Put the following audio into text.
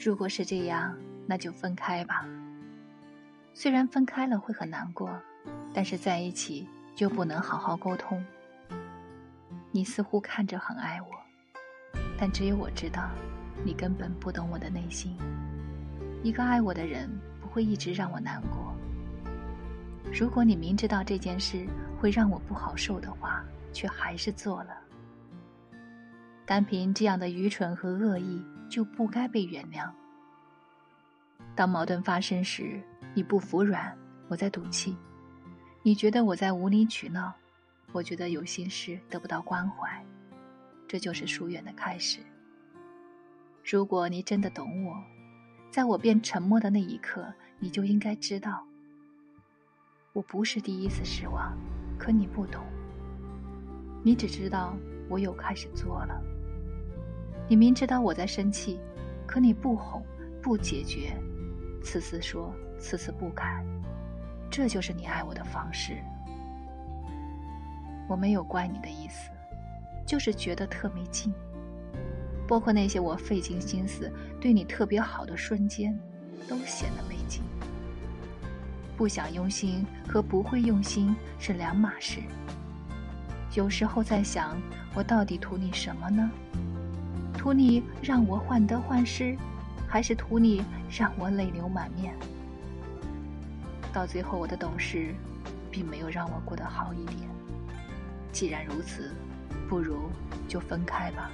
如果是这样，那就分开吧。虽然分开了会很难过，但是在一起就不能好好沟通。你似乎看着很爱我，但只有我知道，你根本不懂我的内心。一个爱我的人不会一直让我难过。如果你明知道这件事会让我不好受的话，却还是做了，单凭这样的愚蠢和恶意就不该被原谅。当矛盾发生时，你不服软，我在赌气；你觉得我在无理取闹，我觉得有心事得不到关怀，这就是疏远的开始。如果你真的懂我，在我变沉默的那一刻，你就应该知道。我不是第一次失望，可你不懂。你只知道我又开始做了。你明知道我在生气，可你不哄，不解决，次次说，次次不改，这就是你爱我的方式。我没有怪你的意思，就是觉得特没劲。包括那些我费尽心思对你特别好的瞬间，都显得没劲。不想用心和不会用心是两码事。有时候在想，我到底图你什么呢？图你让我患得患失，还是图你让我泪流满面？到最后，我的懂事，并没有让我过得好一点。既然如此，不如就分开吧。